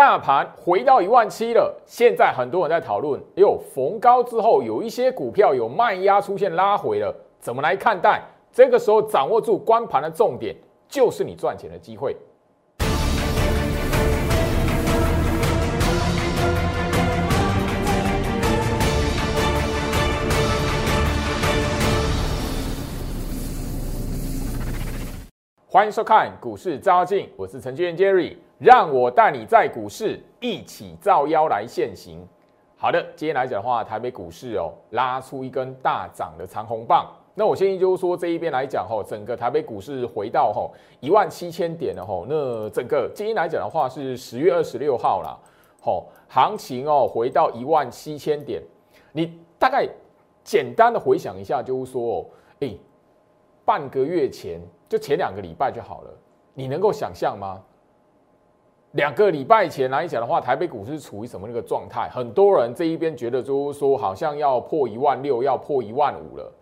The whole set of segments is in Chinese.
大盘回到一万七了，现在很多人在讨论，哎呦，逢高之后有一些股票有卖压出现拉回了，怎么来看待？这个时候掌握住关盘的重点，就是你赚钱的机会。欢迎收看股市招镜，我是程序员 Jerry，让我带你在股市一起造妖来现行。好的，今天来讲的话，台北股市哦拉出一根大涨的长红棒。那我建议就是说这一边来讲吼，整个台北股市回到吼一万七千点了吼。那整个今天来讲的话是十月二十六号啦，吼行情哦回到一万七千点，你大概简单的回想一下，就是说哦，哎，半个月前。就前两个礼拜就好了，你能够想象吗？两个礼拜前来讲的话，台北股市处于什么那个状态？很多人这一边觉得就是说，好像要破一万六，要破一万五了。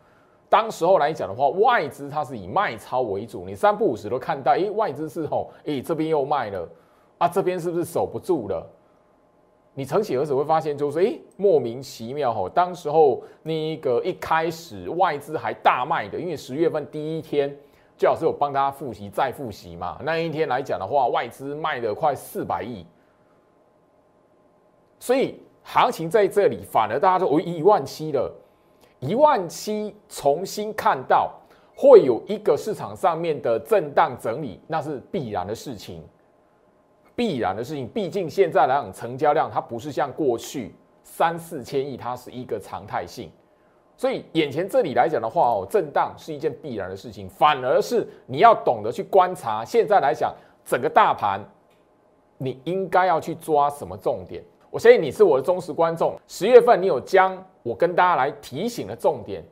当时候来讲的话，外资它是以卖超为主，你三不五时都看到，哎，外资是吼，哎，这边又卖了，啊，这边是不是守不住了？你曾几何时会发现，就是哎，莫名其妙吼，当时候那一个一开始外资还大卖的，因为十月份第一天。最好是有帮大家复习再复习嘛。那一天来讲的话，外资卖了快四百亿，所以行情在这里反而大家都哦一万七了，一万七重新看到会有一个市场上面的震荡整理，那是必然的事情，必然的事情。毕竟现在来讲，成交量它不是像过去三四千亿，它是一个常态性。所以眼前这里来讲的话哦，震荡是一件必然的事情，反而是你要懂得去观察。现在来讲，整个大盘，你应该要去抓什么重点？我相信你是我的忠实观众。十月份你有将我跟大家来提醒的重点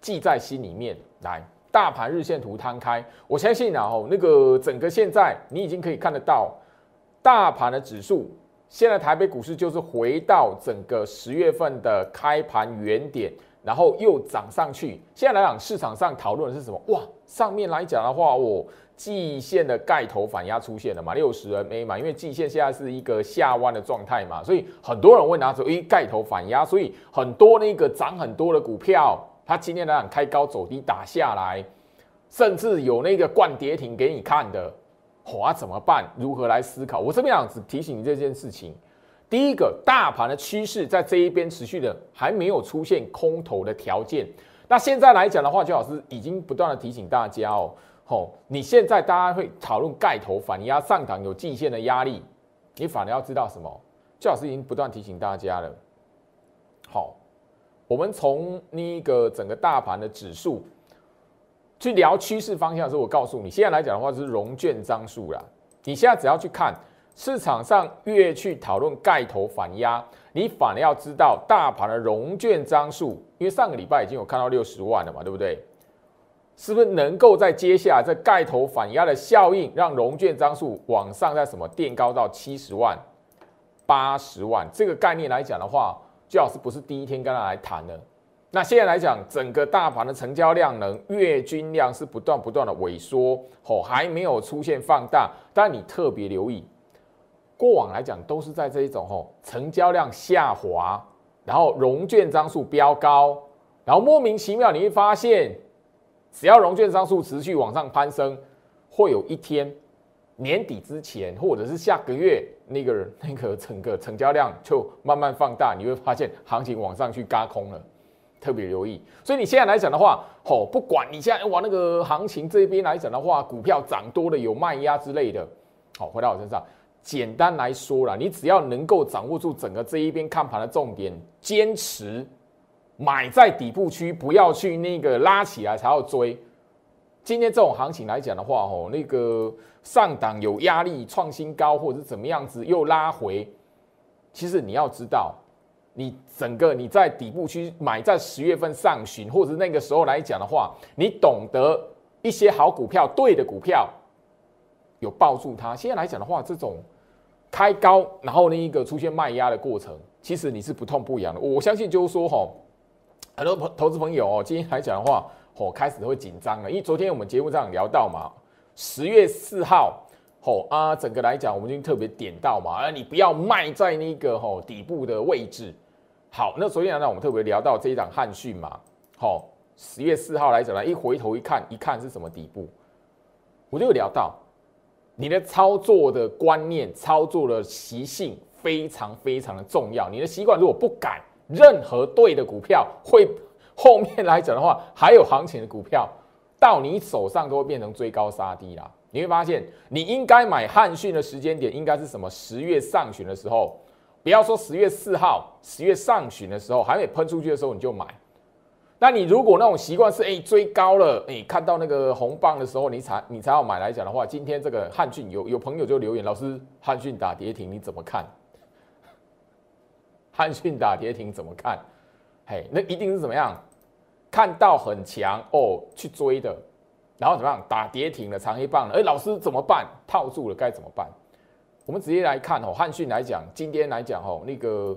记在心里面。来，大盘日线图摊开，我相信然后那个整个现在你已经可以看得到，大盘的指数，现在台北股市就是回到整个十月份的开盘原点。然后又涨上去，现在来讲市场上讨论的是什么？哇，上面来讲的话，哦，季线的盖头反压出现了嘛，六十 MA 嘛，因为季线现在是一个下弯的状态嘛，所以很多人会拿出，诶，盖头反压，所以很多那个涨很多的股票，它今天来讲开高走低打下来，甚至有那个灌跌停给你看的，哇，怎么办？如何来思考？我这边想只提醒你这件事情。第一个大盘的趋势在这一边持续的还没有出现空头的条件，那现在来讲的话，邱老师已经不断的提醒大家哦，吼，你现在大家会讨论盖头反压上档有进线的压力，你反而要知道什么？邱老师已经不断提醒大家了。好，我们从那个整个大盘的指数去聊趋势方向的时候，我告诉你，现在来讲的话就是融券张数啦，你现在只要去看。市场上越去讨论盖头反压，你反而要知道大盘的融券张数，因为上个礼拜已经有看到六十万了嘛，对不对？是不是能够在接下来这盖头反压的效应，让融券张数往上在什么垫高到七十万、八十万这个概念来讲的话，最好是不是第一天跟他来谈的？那现在来讲，整个大盘的成交量能月均量是不断不断的萎缩，吼，还没有出现放大，但你特别留意。过往来讲都是在这一种吼成交量下滑，然后融券张数飙高，然后莫名其妙你会发现，只要融券张数持续往上攀升，会有一天年底之前或者是下个月那个那个整个成交量就慢慢放大，你会发现行情往上去嘎空了，特别留意。所以你现在来讲的话，吼不管你现在往那个行情这边来讲的话，股票涨多了有卖压之类的，好回到我身上。简单来说啦，你只要能够掌握住整个这一边看盘的重点，坚持买在底部区，不要去那个拉起来才要追。今天这种行情来讲的话，吼，那个上档有压力创新高，或者是怎么样子又拉回，其实你要知道，你整个你在底部区买在十月份上旬，或者是那个时候来讲的话，你懂得一些好股票，对的股票，有抱住它。现在来讲的话，这种。开高，然后那一个出现卖压的过程，其实你是不痛不痒的。我相信就是说，哈，很多朋投资朋友哦，今天来讲的话，哦，开始会紧张了，因为昨天我们节目上聊到嘛，十月四号吼啊，整个来讲，我们已经特别点到嘛，啊，你不要卖在那个吼底部的位置。好，那昨天呢，我们特别聊到这一档汉讯嘛，好，十月四号来讲呢，一回头一看，一看是什么底部，我就聊到你的操作的观念、操作的习性非常非常的重要。你的习惯如果不改，任何对的股票会后面来讲的话，还有行情的股票到你手上都会变成追高杀低啦。你会发现，你应该买汉讯的时间点应该是什么？十月上旬的时候，不要说十月四号，十月上旬的时候还没喷出去的时候你就买。那你如果那种习惯是哎追高了，哎看到那个红棒的时候你才你才要买来讲的话，今天这个汉讯有有朋友就留言，老师汉讯打跌停你怎么看？汉讯打跌停怎么看？嘿，那一定是怎么样？看到很强哦去追的。然后怎么样打跌停了长黑棒了？哎，老师怎么办？套住了该怎么办？我们直接来看哦，汉讯来讲，今天来讲哦，那个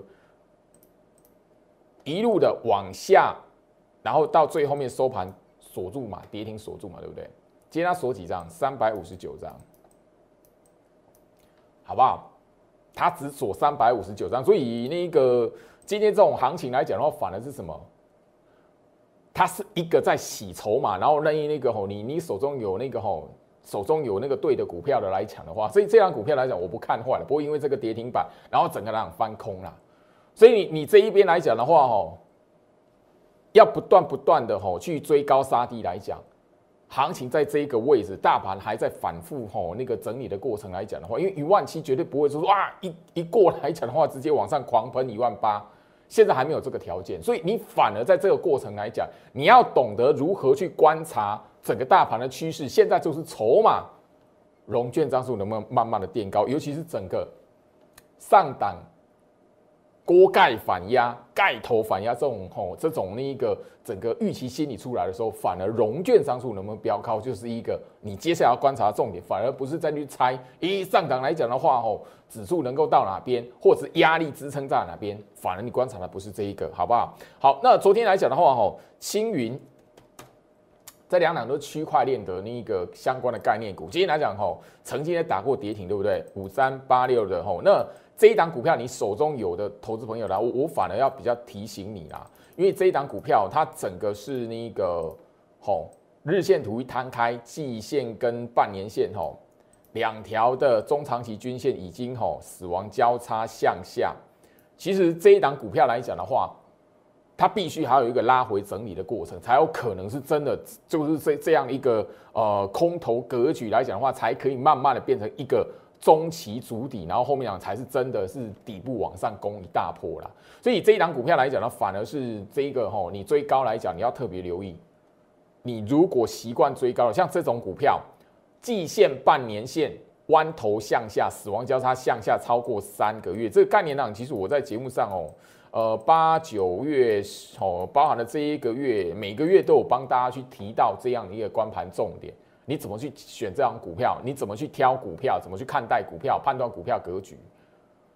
一路的往下，然后到最后面收盘锁住嘛，跌停锁住嘛，对不对？今天它锁几张？三百五十九张，好不好？它只锁三百五十九张，所以那个今天这种行情来讲的话，反而是什么？它是一个在洗筹码，然后任意那个吼，你你手中有那个吼，手中有那个对的股票的来抢的话，所以这张股票来讲，我不看坏了。不过因为这个跌停板，然后整个让翻空了，所以你你这一边来讲的话吼，要不断不断的吼去追高杀低来讲，行情在这一个位置，大盘还在反复吼那个整理的过程来讲的话，因为一万七绝对不会说哇一一过来讲的话，直接往上狂喷一万八。现在还没有这个条件，所以你反而在这个过程来讲，你要懂得如何去观察整个大盘的趋势。现在就是筹码融券张数能不能慢慢的垫高，尤其是整个上档。锅盖反压、盖头反压这种吼，这种那一个整个预期心理出来的时候，反而融券商数能不能飙高，就是一个你接下来要观察重点，反而不是再去猜，咦，上档来讲的话，吼，指数能够到哪边，或者压力支撑在哪边，反而你观察的不是这一个，好不好？好，那昨天来讲的话，吼，青云这两档都是区块链的那一个相关的概念股，今天来讲，吼，曾经也打过跌停，对不对？五三八六的吼，那。这一档股票，你手中有的投资朋友啦，我我反而要比较提醒你啦，因为这一档股票它整个是那个吼日线图一摊开，季线跟半年线吼两条的中长期均线已经吼死亡交叉向下。其实这一档股票来讲的话，它必须还有一个拉回整理的过程，才有可能是真的就是这这样一个呃空头格局来讲的话，才可以慢慢的变成一个。中期足底，然后后面讲才是真的是底部往上攻一大波啦。所以这一档股票来讲呢，反而是这一个吼，你追高来讲，你要特别留意。你如果习惯追高，像这种股票，季线、半年线弯头向下，死亡交叉向下超过三个月，这个概念呢，其实我在节目上哦，呃八九月哦，包含了这一个月，每个月都有帮大家去提到这样的一个关盘重点。你怎么去选这张股票？你怎么去挑股票？怎么去看待股票？判断股票格局，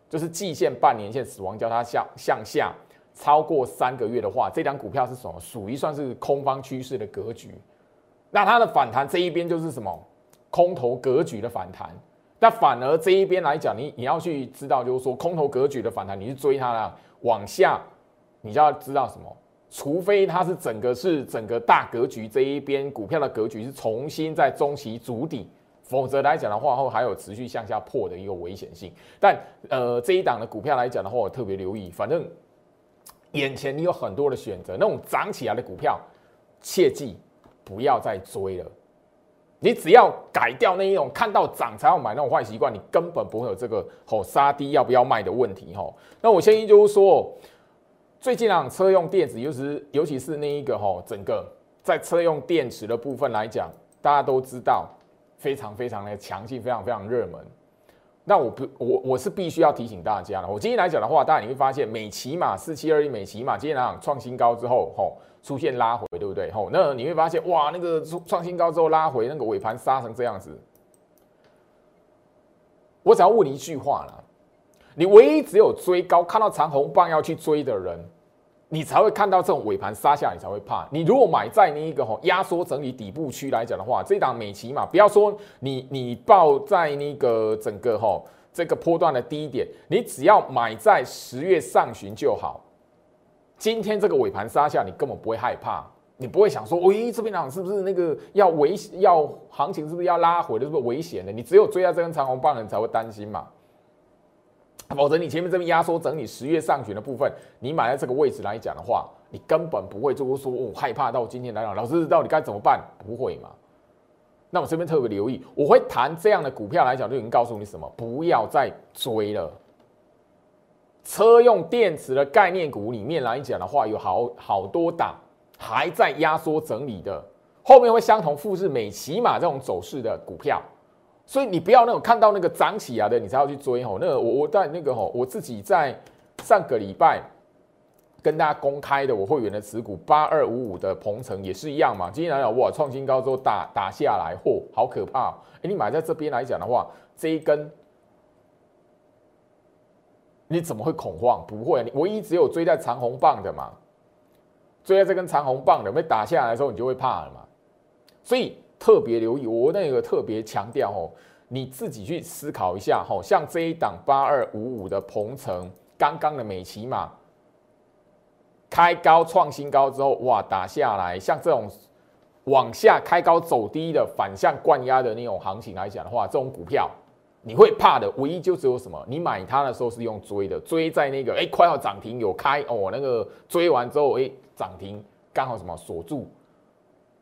就是季线、半年线死亡交叉向向下超过三个月的话，这张股票是什么？属于算是空方趋势的格局。那它的反弹这一边就是什么？空头格局的反弹。那反而这一边来讲，你你要去知道，就是说空头格局的反弹，你去追它了，往下，你就要知道什么？除非它是整个是整个大格局这一边股票的格局是重新在中期筑底，否则来讲的话，后还有持续向下破的一个危险性。但呃这一档的股票来讲的话，我特别留意，反正眼前你有很多的选择，那种涨起来的股票，切记不要再追了。你只要改掉那一种看到涨才要买那种坏习惯，你根本不会有这个吼杀低要不要卖的问题吼。那我先就是说。最近啊，车用电子，尤其尤其是那一个哈，整个在车用电池的部分来讲，大家都知道非常非常的强劲，非常非常热门。那我不，我我是必须要提醒大家了。我今天来讲的话，大家你会发现美骑马四七二一美骑马今天来讲创新高之后，吼出现拉回，对不对？吼，那你会发现哇，那个创新高之后拉回，那个尾盘杀成这样子。我只要问你一句话了。你唯一只有追高看到长红棒要去追的人，你才会看到这种尾盘杀下，你才会怕。你如果买在那一个吼压缩整理底部区来讲的话，这档美骑嘛，不要说你你报在那个整个吼这个波段的低点，你只要买在十月上旬就好。今天这个尾盘杀下，你根本不会害怕，你不会想说，喂，这边涨是不是那个要危要行情是不是要拉回的，是不是危险的？你只有追在这根长红棒的，你才会担心嘛。否则，你前面这边压缩整理十月上旬的部分，你买在这个位置来讲的话，你根本不会就是说哦害怕到今天来讲，老师到底该怎么办？不会嘛？那我这边特别留意，我会谈这样的股票来讲，就已经告诉你什么，不要再追了。车用电池的概念股里面来讲的话，有好好多档还在压缩整理的，后面会相同复制美骑马这种走势的股票。所以你不要那种看到那个涨起来的，你才要去追吼。那个我我在那个吼，我自己在上个礼拜跟大家公开的我会员的持股八二五五的鹏程也是一样嘛。今天来讲哇，创新高之后打打下来，嚯，好可怕！哎，你买在这边来讲的话，这一根你怎么会恐慌？不会，你唯一只有追在长红棒的嘛，追在这根长红棒的，被打下来的时候你就会怕了嘛。所以。特别留意，我那个特别强调哦，你自己去思考一下哈，像这一档八二五五的鹏程，刚刚的美骑马开高创新高之后，哇，打下来，像这种往下开高走低的反向灌压的那种行情来讲的话，这种股票你会怕的，唯一就只有什么，你买它的时候是用追的，追在那个哎快要涨停有开哦，那个追完之后哎涨停刚好什么锁住。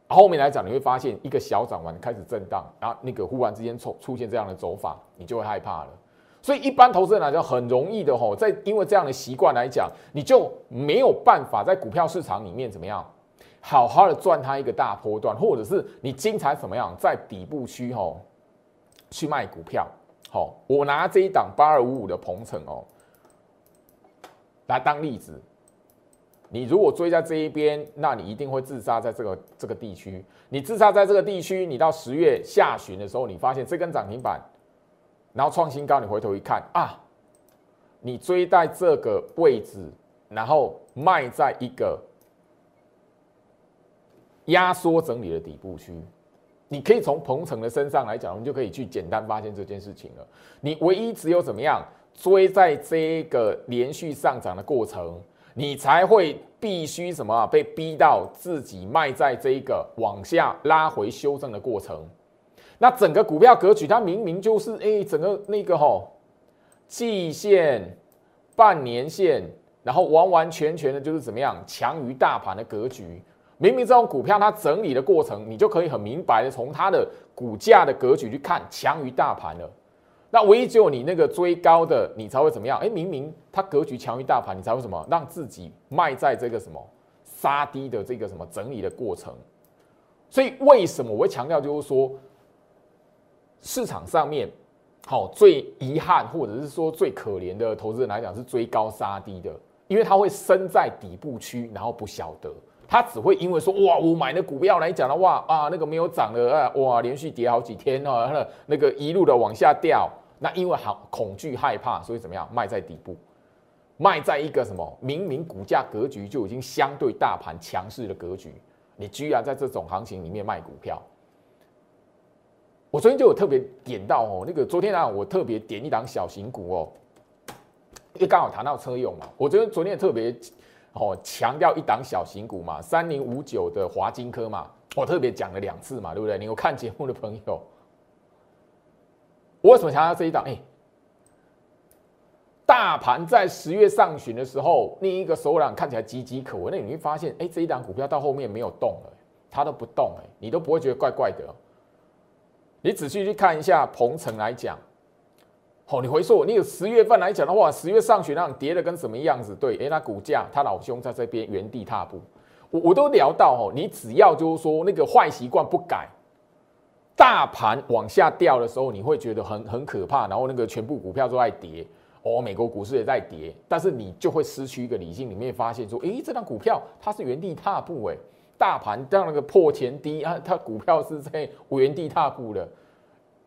后面来讲，你会发现一个小涨完开始震荡，然后那个忽然之间出出现这样的走法，你就会害怕了。所以一般投资人来讲，很容易的吼，在因为这样的习惯来讲，你就没有办法在股票市场里面怎么样好好的赚它一个大波段，或者是你精彩怎么样在底部区吼去卖股票。好，我拿这一档八二五五的鹏程哦来当例子。你如果追在这一边，那你一定会自杀在这个这个地区。你自杀在这个地区，你到十月下旬的时候，你发现这根涨停板，然后创新高，你回头一看啊，你追在这个位置，然后卖在一个压缩整理的底部区，你可以从鹏程的身上来讲，我们就可以去简单发现这件事情了。你唯一只有怎么样追在这个连续上涨的过程。你才会必须什么？被逼到自己卖在这一个往下拉回修正的过程。那整个股票格局，它明明就是哎，整个那个吼季线、半年线，然后完完全全的就是怎么样强于大盘的格局。明明这种股票它整理的过程，你就可以很明白的从它的股价的格局去看强于大盘了。那唯一只有你那个追高的，你才会怎么样？哎，明明它格局强于大盘，你才会什么？让自己卖在这个什么杀低的这个什么整理的过程。所以为什么我会强调，就是说市场上面好最遗憾，或者是说最可怜的投资人来讲，是追高杀低的，因为他会身在底部区，然后不晓得，他只会因为说哇，我买的股票来讲的话啊，那个没有涨的啊，哇，连续跌好几天哦，那 那个一路的往下掉。那因为好恐惧害怕，所以怎么样？卖在底部，卖在一个什么明明股价格局就已经相对大盘强势的格局，你居然在这种行情里面卖股票。我昨天就有特别点到哦，那个昨天啊，我特别点一档小型股哦，因为刚好谈到车用嘛，我觉得昨天特别哦强调一档小型股嘛，三零五九的华金科嘛，我特别讲了两次嘛，对不对？你有看节目的朋友。我为什么强调这一档？哎，大盘在十月上旬的时候，另一个手掌看起来岌岌可危，那你会发现，哎，这一档股票到后面没有动了，它都不动，哎，你都不会觉得怪怪的。你仔细去看一下鹏程来讲，好，你回溯，你有十月份来讲的话，十月上旬那跌的跟什么样子？对，哎，那股价，他老兄在这边原地踏步，我我都聊到哦，你只要就是说那个坏习惯不改。大盘往下掉的时候，你会觉得很很可怕，然后那个全部股票都在跌，哦，美国股市也在跌，但是你就会失去一个理性，里面发现说，诶，这张股票它是原地踏步，诶，大盘这样那个破前低啊，它股票是在 原地踏步的，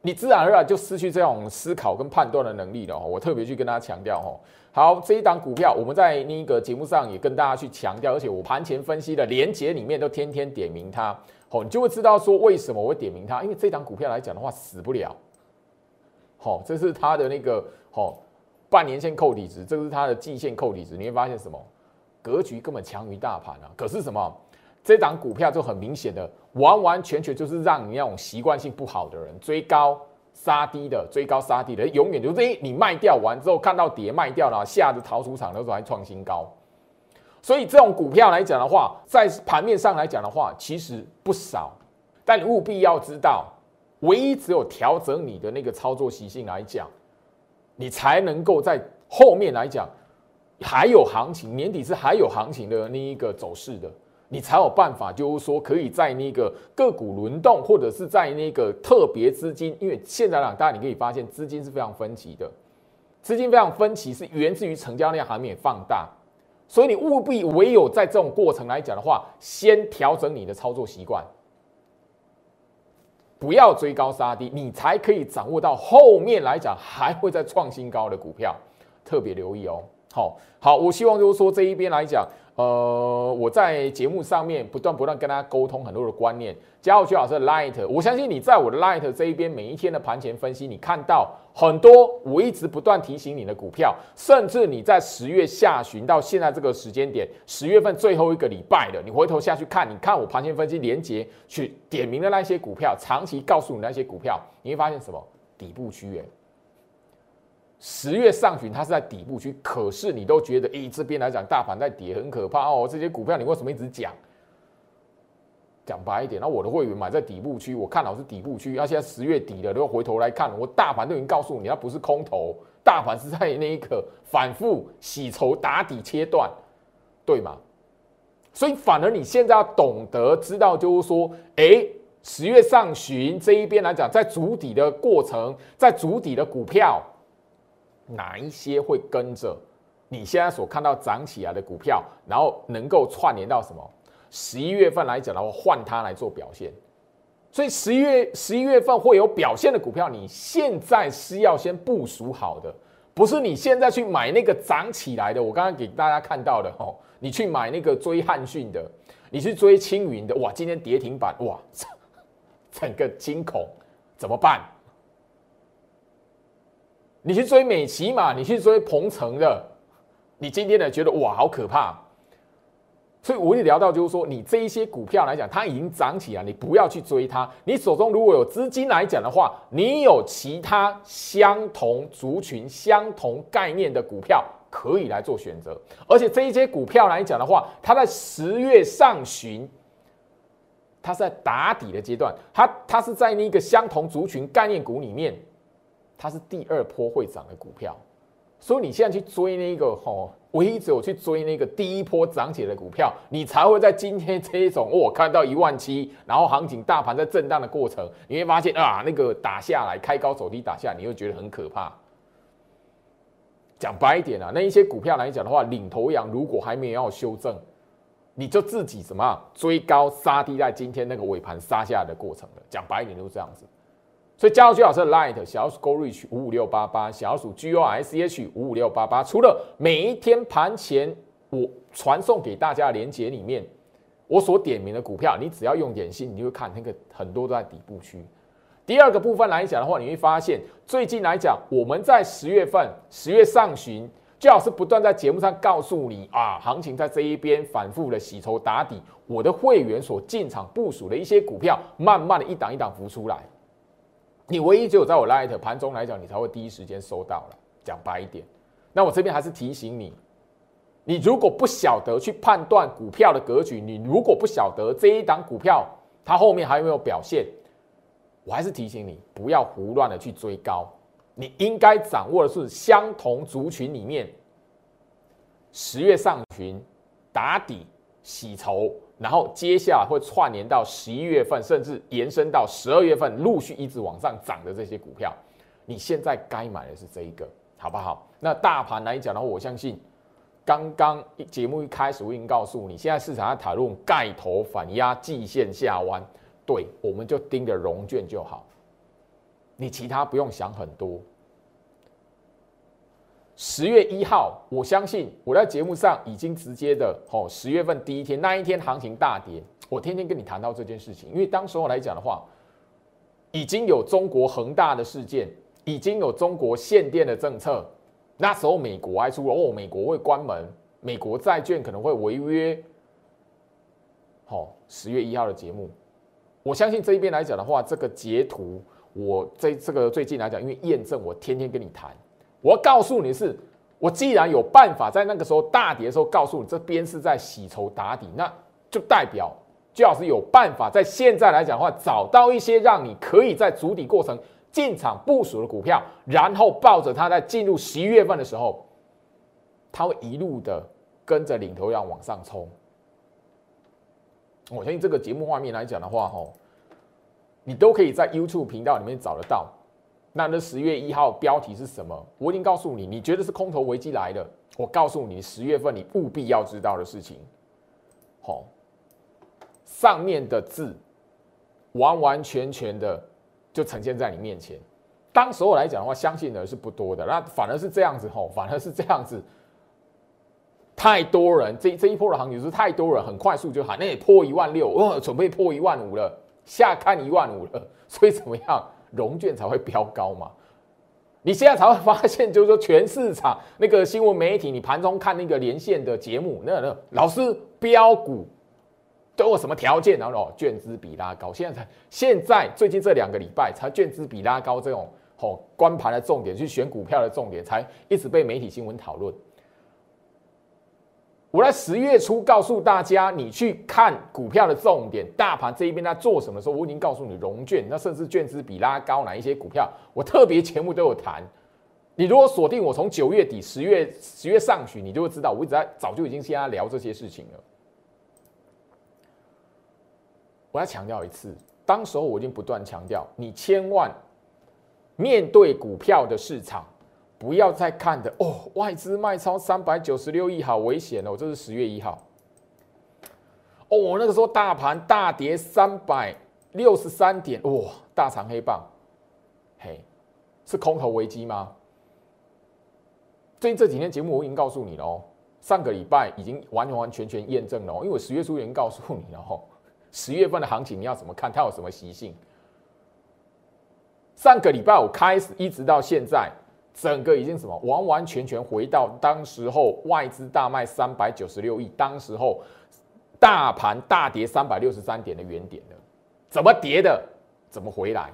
你自然而然就失去这种思考跟判断的能力了。我特别去跟大家强调哦。好，这一档股票，我们在那个节目上也跟大家去强调，而且我盘前分析的连结里面都天天点名它，好，你就会知道说为什么我会点名它，因为这档股票来讲的话死不了，好，这是它的那个好半年线扣底值，这是它的季线扣底值，你会发现什么？格局根本强于大盘啊，可是什么？这档股票就很明显的，完完全全就是让你那种习惯性不好的人追高。杀低的追高杀低的，永远就是你卖掉完之后看到跌卖掉了，吓得逃出场的时候还创新高。所以这种股票来讲的话，在盘面上来讲的话，其实不少。但你务必要知道，唯一只有调整你的那个操作习性来讲，你才能够在后面来讲还有行情，年底是还有行情的那一个走势的。你才有办法，就是说可以在那个个股轮动，或者是在那个特别资金，因为现在呢，大家你可以发现资金是非常分歧的，资金非常分歧是源自于成交量还没有放大，所以你务必唯有在这种过程来讲的话，先调整你的操作习惯，不要追高杀低，你才可以掌握到后面来讲还会再创新高的股票，特别留意哦。好，好，我希望就是说这一边来讲。呃，我在节目上面不断不断跟大家沟通很多的观念。加入徐老师的 Light，我相信你在我的 Light 这一边每一天的盘前分析，你看到很多我一直不断提醒你的股票，甚至你在十月下旬到现在这个时间点，十月份最后一个礼拜的，你回头下去看，你看我盘前分析连接去点名的那些股票，长期告诉你那些股票，你会发现什么底部区域。十月上旬，它是在底部区，可是你都觉得，咦，这边来讲，大盘在跌，很可怕哦。这些股票你为什么一直讲？讲白一点，那我的会员买在底部区，我看好是底部区。那现在十月底了，都要回头来看，我大盘都已经告诉你，它不是空头，大盘是在那一刻反复洗筹打底切断，对吗？所以反而你现在要懂得知道，就是说，哎，十月上旬这一边来讲，在筑底的过程，在筑底的股票。哪一些会跟着你现在所看到涨起来的股票，然后能够串联到什么？十一月份来讲的话，换它来做表现。所以十一月十一月份会有表现的股票，你现在是要先部署好的，不是你现在去买那个涨起来的。我刚刚给大家看到的哦，你去买那个追汉讯的，你去追青云的，哇，今天跌停板，哇，整个惊恐，怎么办？你去追美骑嘛？你去追鹏程的，你今天呢觉得哇好可怕，所以我一聊到就是说，你这一些股票来讲，它已经涨起来，你不要去追它。你手中如果有资金来讲的话，你有其他相同族群、相同概念的股票可以来做选择。而且这一些股票来讲的话，它在十月上旬，它是在打底的阶段，它它是在那个相同族群概念股里面。它是第二波会涨的股票，所以你现在去追那个吼，唯一只有去追那个第一波涨起来的股票，你才会在今天这一种我看到一万七，然后行情大盘在震荡的过程，你会发现啊，那个打下来开高走低打下，你会觉得很可怕。讲白一点啊，那一些股票来讲的话，领头羊如果还没有要修正，你就自己什么追高杀低，在今天那个尾盘杀下来的过程了。讲白一点就是这样子。所以加入居老师的 Light 小鼠 Go Reach 五五六八八，小鼠 G O S H 五五六八八。除了每一天盘前我传送给大家的连接里面，我所点名的股票，你只要用点心，你就会看那个很多都在底部区。第二个部分来讲的话，你会发现最近来讲，我们在十月份十月上旬，最好是不断在节目上告诉你啊，行情在这一边反复的洗筹打底，我的会员所进场部署的一些股票，慢慢的一档一档浮出来。你唯一只有在我 Light 盘中来讲，你才会第一时间收到了。讲白一点，那我这边还是提醒你，你如果不晓得去判断股票的格局，你如果不晓得这一档股票它后面还有没有表现，我还是提醒你不要胡乱的去追高。你应该掌握的是相同族群里面十月上旬打底洗筹。然后接下来会串联到十一月份，甚至延伸到十二月份，陆续一直往上涨的这些股票，你现在该买的是这一个，好不好？那大盘来讲的话，我相信刚刚节目一开始我已经告诉你，现在市场在讨论盖头反压、季线下弯，对，我们就盯着融券就好。你其他不用想很多。十月一号，我相信我在节目上已经直接的，哦，十月份第一天那一天行情大跌，我天天跟你谈到这件事情，因为当时候来讲的话，已经有中国恒大的事件，已经有中国限电的政策，那时候美国还说哦，美国会关门，美国债券可能会违约。好，十月一号的节目，我相信这一边来讲的话，这个截图，我在这个最近来讲，因为验证，我天天跟你谈。我要告诉你是，我既然有办法在那个时候大跌的时候告诉你这边是在洗筹打底，那就代表最好是有办法在现在来讲的话，找到一些让你可以在主底过程进场部署的股票，然后抱着它在进入十一月份的时候，它会一路的跟着领头羊往上冲。我相信这个节目画面来讲的话，吼，你都可以在 YouTube 频道里面找得到。那那十月一号标题是什么？我已经告诉你，你觉得是空头危机来了。我告诉你，十月份你务必要知道的事情。好，上面的字完完全全的就呈现在你面前。当时候来讲的话，相信的是不多的。那反而是这样子，吼，反而是这样子，太多人这这一波的行情是太多人，很快速就喊那破一万六，哦，准备破一万五了，下看一万五了，所以怎么样？融券才会飙高嘛？你现在才会发现，就是说全市场那个新闻媒体，你盘中看那个连线的节目，那那老师标股都有什么条件？然后哦，券资比拉高，现在才现在最近这两个礼拜才券资比拉高这种哦，关盘的重点去选股票的重点，才一直被媒体新闻讨论。我在十月初告诉大家，你去看股票的重点，大盘这一边在做什么时候，我已经告诉你融券，那甚至券资比拉高哪一些股票，我特别节目都有谈。你如果锁定我从九月底、十月十月上旬，你就会知道，我一直在早就已经先聊这些事情了。我要强调一次，当时候我已经不断强调，你千万面对股票的市场。不要再看的哦，外资卖超三百九十六亿，好危险哦！这是十月一号。哦，那个时候大盘大跌三百六十三点，哇，大长黑棒，嘿，是空头危机吗？最近这几天节目我已经告诉你了哦，上个礼拜已经完完全全验证了哦，因为我十月初已经告诉你了哦，十月份的行情你要怎么看？它有什么习性？上个礼拜五开始一直到现在。整个已经什么完完全全回到当时候外资大卖三百九十六亿，当时候大盘大跌三百六十三点的原点了。怎么跌的？怎么回来？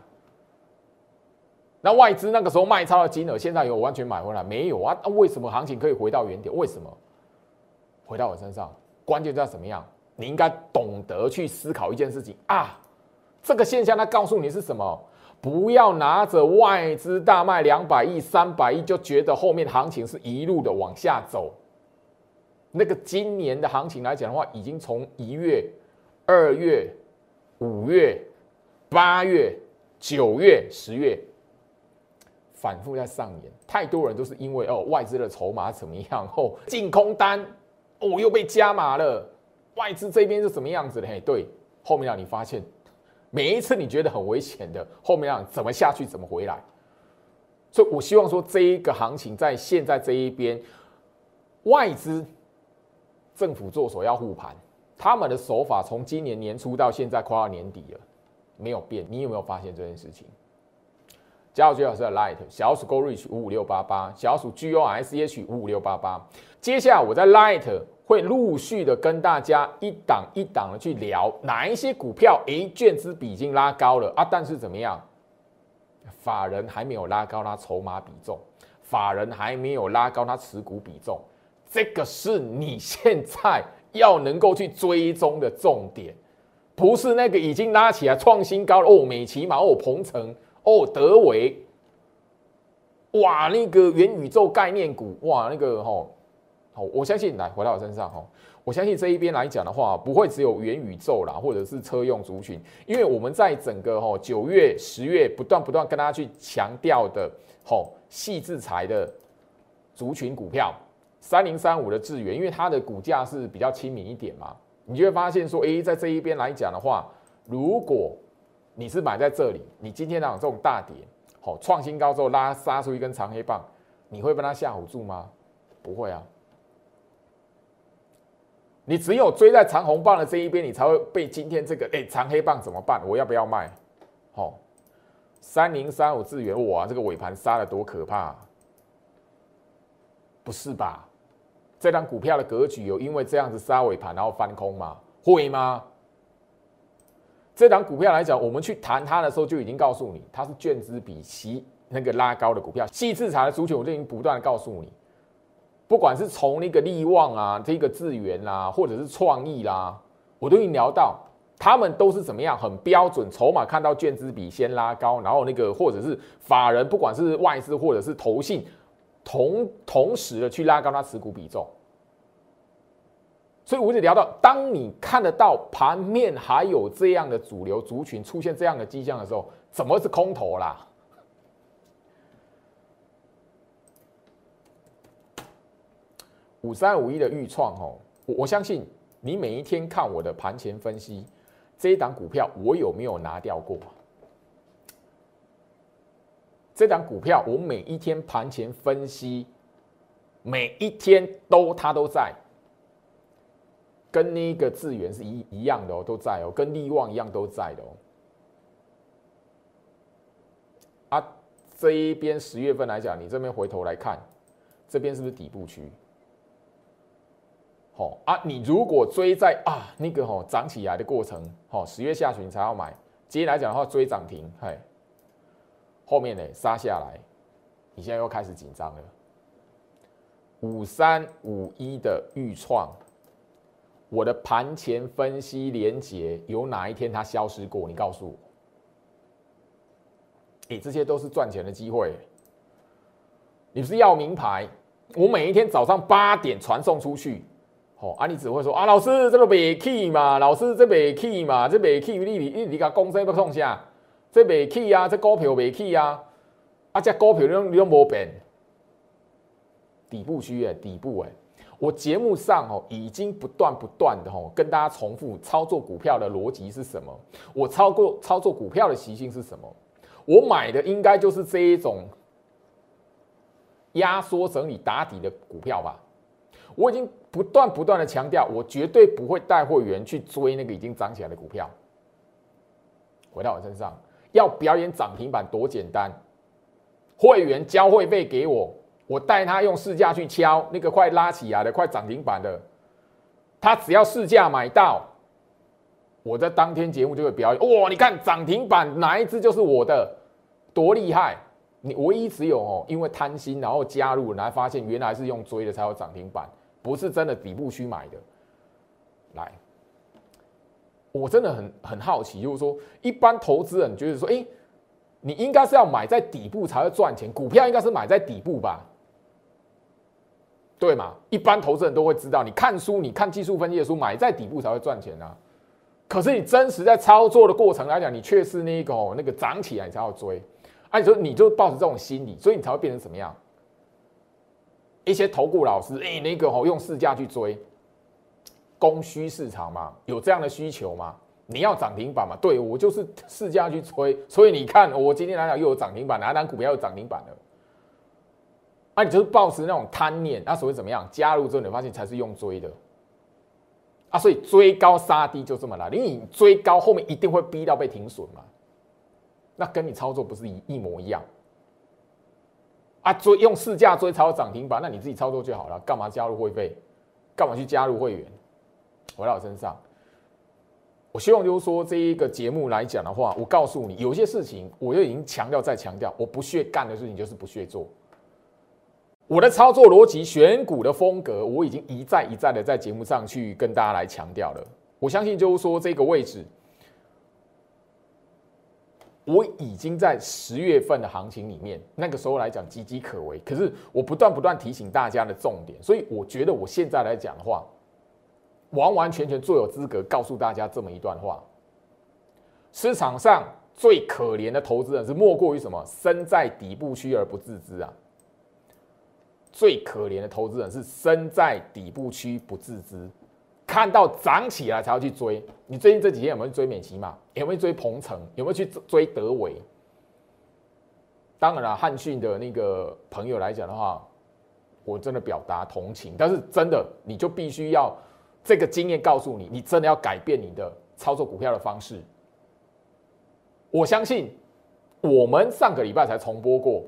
那外资那个时候卖超的金额，现在有完全买回来没有啊？那为什么行情可以回到原点？为什么？回到我身上，关键在什么样？你应该懂得去思考一件事情啊。这个现象它告诉你是什么？不要拿着外资大卖两百亿、三百亿，就觉得后面行情是一路的往下走。那个今年的行情来讲的话，已经从一月、二月、五月、八月、九月、十月反复在上演。太多人都是因为哦外资的筹码怎么样，哦净空单哦又被加码了，外资这边是什么样子的？嘿，对，后面让你发现。每一次你觉得很危险的，后面让怎么下去，怎么回来？所以我希望说，这一个行情在现在这一边，外资、政府做手要护盘，他们的手法从今年年初到现在快要年底了，没有变。你有没有发现这件事情？加入最老师的 Light 小鼠 Go Reach 五五六八八，小鼠 G O S H 五五六八八。接下来我在 Light。会陆续的跟大家一档一档的去聊哪一些股票，诶，券资比已经拉高了啊，但是怎么样？法人还没有拉高他筹码比重，法人还没有拉高他持股比重，这个是你现在要能够去追踪的重点，不是那个已经拉起来创新高了哦，美琪马哦，鹏程哦，德维，哇，那个元宇宙概念股，哇，那个吼。好，我相信来回到我身上哈，我相信这一边来讲的话，不会只有元宇宙啦，或者是车用族群，因为我们在整个哈九月、十月不断不断跟大家去强调的，吼细制裁的族群股票，三零三五的智源，因为它的股价是比较亲民一点嘛，你就会发现说，诶，在这一边来讲的话，如果你是买在这里，你今天那种这种大跌，好，创新高之后拉杀出一根长黑棒，你会被它吓唬住吗？不会啊。你只有追在长红棒的这一边，你才会被今天这个哎长黑棒怎么办？我要不要卖？好，三零三五资源，哇，这个尾盘杀的多可怕！不是吧？这张股票的格局有因为这样子杀尾盘然后翻空吗？会吗？这张股票来讲，我们去谈它的时候就已经告诉你，它是券资比息那个拉高的股票。细制裁的族群，我就已经不断的告诉你。不管是从那个利旺啊，这个智源啦，或者是创意啦，我都已经聊到，他们都是怎么样，很标准，筹码看到券资比先拉高，然后那个或者是法人，不管是外资或者是投信，同同时的去拉高它持股比重。所以我就聊到，当你看得到盘面还有这样的主流族群出现这样的迹象的时候，怎么是空头啦？五三五一的预创哦，我我相信你每一天看我的盘前分析，这一档股票我有没有拿掉过？这档股票我每一天盘前分析，每一天都它都在，跟那个智源是一一样的哦，都在哦，跟利旺一样都在的哦。啊，这一边十月份来讲，你这边回头来看，这边是不是底部区？好啊，你如果追在啊那个吼涨起来的过程，好十月下旬才要买，接下来讲的话追涨停，嘿，后面呢杀下来，你现在又开始紧张了。五三五一的预创，我的盘前分析连结有哪一天它消失过？你告诉我。哎，这些都是赚钱的机会。你不是要名牌？我每一天早上八点传送出去。哦，啊，你只会说啊，老师这个未起嘛，老师这未起嘛，这未起，你你你你甲公司要创啥？这未起啊，这股票未起啊，啊，这股票你你都无变，底部区诶，底部诶，我节目上哦已经不断不断的哦跟大家重复操作股票的逻辑是什么？我操作操作股票的习性是什么？我买的应该就是这一种压缩整理打底的股票吧。我已经不断不断的强调，我绝对不会带会员去追那个已经涨起来的股票。回到我身上，要表演涨停板多简单，会员交会费给我，我带他用市价去敲那个快拉起来的、快涨停板的，他只要市价买到，我在当天节目就会表演。哇，你看涨停板哪一只就是我的，多厉害！你唯一只有哦，因为贪心然后加入，然后发现原来是用追的才有涨停板。不是真的底部区买的，来，我真的很很好奇，就是说，一般投资人觉得说，哎，你应该是要买在底部才会赚钱，股票应该是买在底部吧，对吗？一般投资人都会知道，你看书，你看技术分析的书，买在底部才会赚钱啊。可是你真实在操作的过程来讲，你却是那个那个涨起来你才要追，按说你就抱着这种心理，所以你才会变成什么样？一些投顾老师，哎，那个吼用市价去追，供需市场嘛，有这样的需求嘛？你要涨停板嘛？对我就是市价去追，所以你看我今天来讲又有涨停板，哪单股票有涨停板了？啊，你就是抱持那种贪念，那所谓怎么样？加入之后你发现才是用追的，啊，所以追高杀低就这么来，你追高后面一定会逼到被停损嘛？那跟你操作不是一一模一样？啊，追用市价追超涨停板，那你自己操作就好了，干嘛加入会费？干嘛去加入会员？回到我身上，我希望就是说这一个节目来讲的话，我告诉你，有些事情我就已经强调再强调，我不屑干的事情就是不屑做。我的操作逻辑、选股的风格，我已经一再一再的在节目上去跟大家来强调了。我相信就是说这个位置。我已经在十月份的行情里面，那个时候来讲岌岌可危。可是我不断不断提醒大家的重点，所以我觉得我现在来讲的话，完完全全最有资格告诉大家这么一段话：市场上最可怜的投资人是莫过于什么？身在底部区而不自知啊！最可怜的投资人是身在底部区不自知。看到涨起来才要去追。你最近这几天有没有追美琪嘛？有没有追鹏程？有没有去追德伟？当然了，汉讯的那个朋友来讲的话，我真的表达同情，但是真的你就必须要这个经验告诉你，你真的要改变你的操作股票的方式。我相信我们上个礼拜才重播过，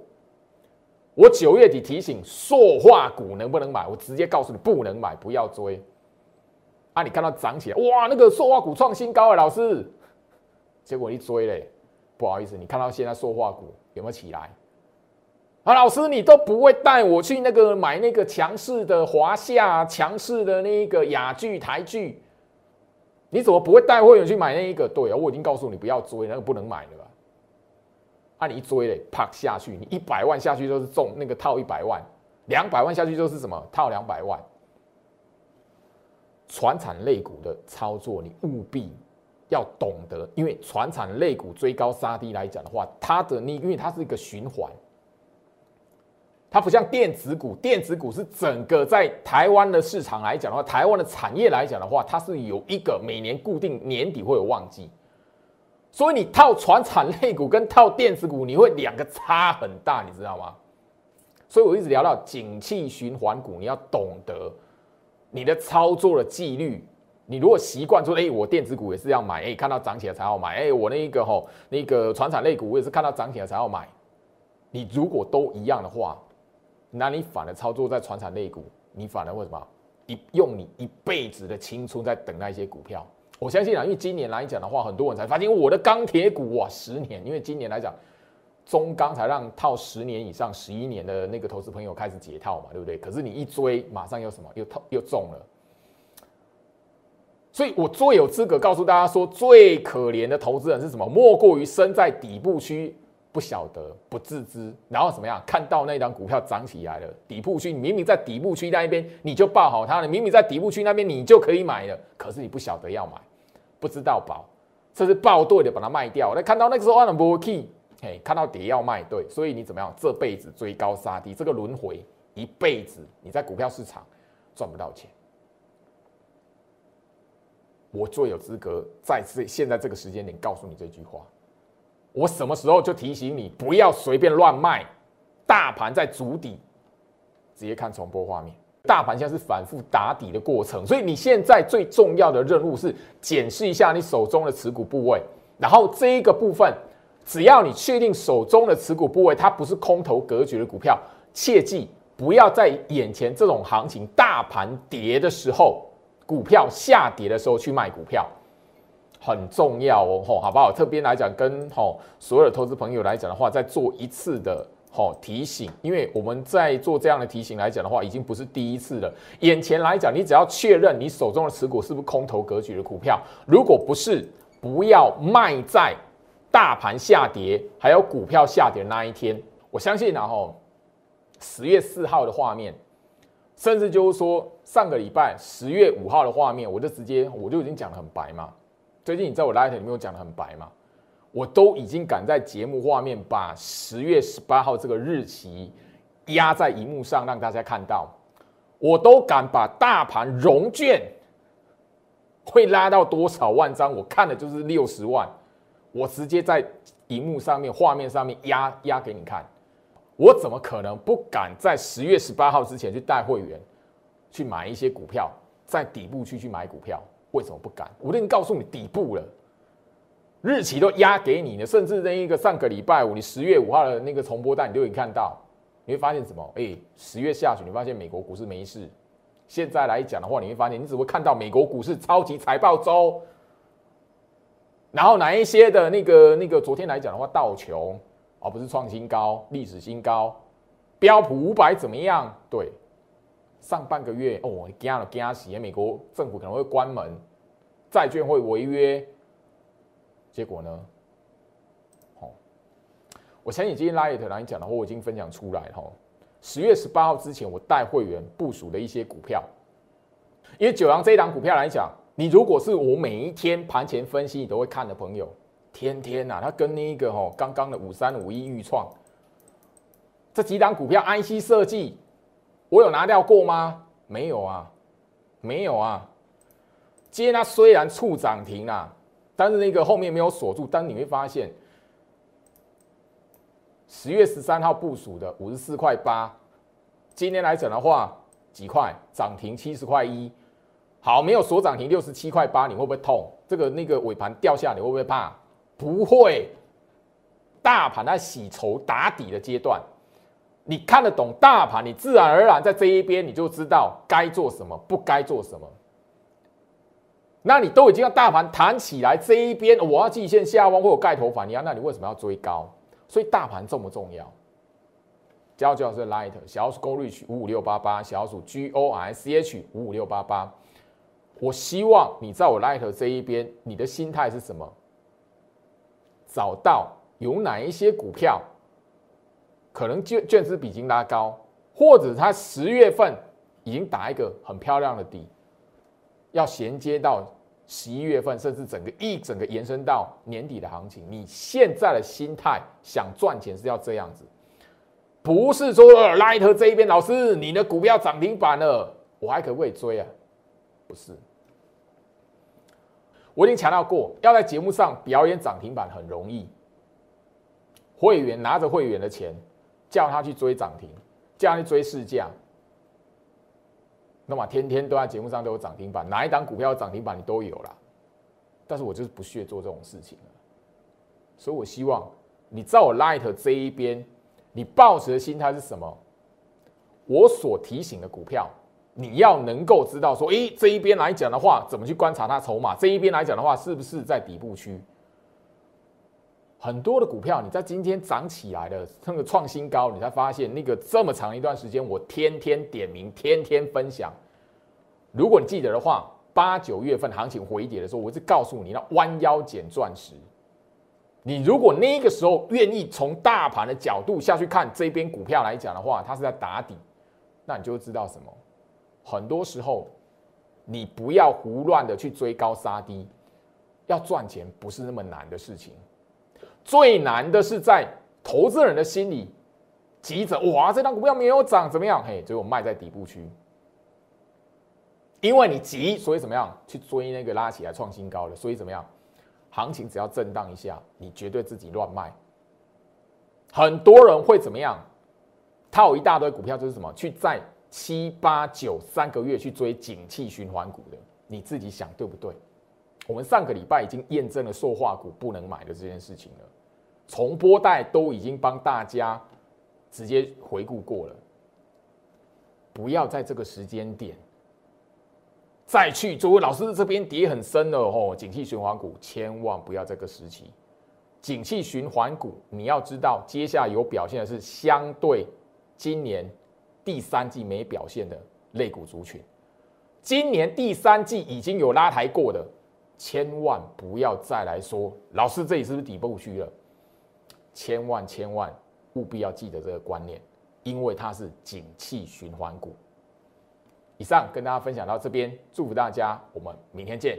我九月底提醒塑化股能不能买，我直接告诉你不能买，不要追。啊，你看到涨起来，哇，那个塑化股创新高啊，老师，结果一追嘞，不好意思，你看到现在塑化股有没有起来？啊，老师，你都不会带我去那个买那个强势的华夏，强势的那个雅聚台剧。你怎么不会带会员去买那一个？对啊，我已经告诉你不要追，那个不能买的吧？啊，你一追嘞，啪下去，你一百万下去都是中那个套一百万，两百万下去就是什么套两百万。船产类股的操作，你务必要懂得，因为船产类股追高杀低来讲的话，它的你因为它是一个循环。它不像电子股，电子股是整个在台湾的市场来讲的话，台湾的产业来讲的话，它是有一个每年固定年底会有旺季，所以你套船产类股跟套电子股，你会两个差很大，你知道吗？所以我一直聊到景气循环股，你要懂得你的操作的纪律。你如果习惯说，哎，我电子股也是要买，哎，看到涨起来才要买，哎，我那一个吼那个船产类股，我也是看到涨起来才要买。你如果都一样的话，那你反而操作在船产类股，你反而为什么一用你一辈子的青春在等那些股票？我相信啊，因为今年来讲的话，很多人才发现我的钢铁股哇，十年，因为今年来讲，中钢才让套十年以上、十一年的那个投资朋友开始解套嘛，对不对？可是你一追，马上又什么又套又中了，所以我最有资格告诉大家说，最可怜的投资人是什么？莫过于身在底部区。不晓得，不自知，然后怎么样？看到那张股票涨起来了，底部区，你明明在底部区那一边，你就抱好它了。明明在底部区那边，你就可以买了，可是你不晓得要买，不知道保，这是抱对的，把它卖掉。那看到那个时候按了波 key，嘿，看到跌要卖，对，所以你怎么样？这辈子追高杀低，这个轮回一辈子，你在股票市场赚不到钱。我最有资格在这现在这个时间点告诉你这句话。我什么时候就提醒你不要随便乱卖？大盘在筑底，直接看重播画面。大盘现在是反复打底的过程，所以你现在最重要的任务是检视一下你手中的持股部位。然后这一个部分，只要你确定手中的持股部位它不是空头格局的股票，切记不要在眼前这种行情大盘跌的时候，股票下跌的时候去卖股票。很重要哦，吼，好不好？特别来讲，跟吼所有的投资朋友来讲的话，再做一次的吼提醒，因为我们在做这样的提醒来讲的话，已经不是第一次了。眼前来讲，你只要确认你手中的持股是不是空头格局的股票，如果不是，不要卖在大盘下跌还有股票下跌的那一天。我相信，然后十月四号的画面，甚至就是说上个礼拜十月五号的画面，我就直接我就已经讲的很白嘛。最近你在我 light 里面有讲的很白嘛？我都已经敢在节目画面把十月十八号这个日期压在荧幕上让大家看到，我都敢把大盘融券会拉到多少万张，我看的就是六十万，我直接在荧幕上面画面上面压压给你看，我怎么可能不敢在十月十八号之前去带会员去买一些股票，在底部区去买股票？为什么不敢？我已经告诉你底部了，日期都压给你了，甚至那一个上个礼拜五，你十月五号的那个重播单，你都已经看到。你会发现什么？哎，十月下旬，你发现美国股市没事。现在来讲的话，你会发现，你只会看到美国股市超级财报周，然后哪一些的那个那个昨天来讲的话，道琼而不是创新高，历史新高，标普五百怎么样？对。上半个月哦，惊了惊死！美国政府可能会关门，债券会违约，结果呢？好，我相信今天拉 it 来讲的话，我已经分享出来哈。十月十八号之前，我带会员部署的一些股票，因为九阳这一档股票来讲，你如果是我每一天盘前分析你都会看的朋友，天天呐，他跟那个哈刚刚的五三五一预创这几档股票，IC 设计。我有拿掉过吗？没有啊，没有啊。今天它虽然触涨停啦，但是那个后面没有锁住。但你会发现，十月十三号部署的五十四块八，今天来讲的话，几块涨停七十块一，好，没有锁涨停六十七块八，你会不会痛？这个那个尾盘掉下，你会不会怕？不会，大盘在洗筹打底的阶段，你看得懂大盘，你自然而然在这一边你就知道该做什么，不该做什么。那你都已经要大盘弹起来，这一边我要季线下弯或有盖头反压，那你为什么要追高？所以大盘重不重要？教教是 Light 小数 Go Reach 五五六八八，小数 G O I C H 五五六八八。我希望你在我 Light 这一边，你的心态是什么？找到有哪一些股票可能卷卷资比已经拉高，或者它十月份已经打一个很漂亮的底，要衔接到。十一月份，甚至整个一整个延伸到年底的行情，你现在的心态想赚钱是要这样子，不是说 Light 这一边老师你的股票涨停板了，我还可不可以追啊？不是，我已经强调过，要在节目上表演涨停板很容易，会员拿着会员的钱叫他去追涨停，叫他去追市价。那么天天都在节目上都有涨停板，哪一档股票涨停板你都有了，但是我就是不屑做这种事情所以我希望你在我 Light 这一边，你抱持的心态是什么？我所提醒的股票，你要能够知道说，诶，这一边来讲的话，怎么去观察它筹码？这一边来讲的话，是不是在底部区？很多的股票，你在今天涨起来的那个创新高，你才发现那个这么长一段时间，我天天点名，天天分享。如果你记得的话，八九月份行情回跌的时候，我是告诉你，那弯腰捡钻石。你如果那个时候愿意从大盘的角度下去看这边股票来讲的话，它是在打底，那你就会知道什么。很多时候，你不要胡乱的去追高杀低，要赚钱不是那么难的事情。最难的是在投资人的心里急着哇，这张股票没有涨，怎么样？嘿，最后卖在底部区，因为你急，所以怎么样去追那个拉起来创新高的？所以怎么样？行情只要震荡一下，你绝对自己乱卖。很多人会怎么样？套一大堆股票，就是什么？去在七八九三个月去追景气循环股的，你自己想对不对？我们上个礼拜已经验证了塑化股不能买的这件事情了。重播带都已经帮大家直接回顾过了，不要在这个时间点再去。作为老师这边跌很深了哦，景气循环股千万不要这个时期。景气循环股，你要知道，接下来有表现的是相对今年第三季没表现的类股族群。今年第三季已经有拉抬过的，千万不要再来说老师这里是不是底部区了？千万千万务必要记得这个观念，因为它是景气循环股。以上跟大家分享到这边，祝福大家，我们明天见。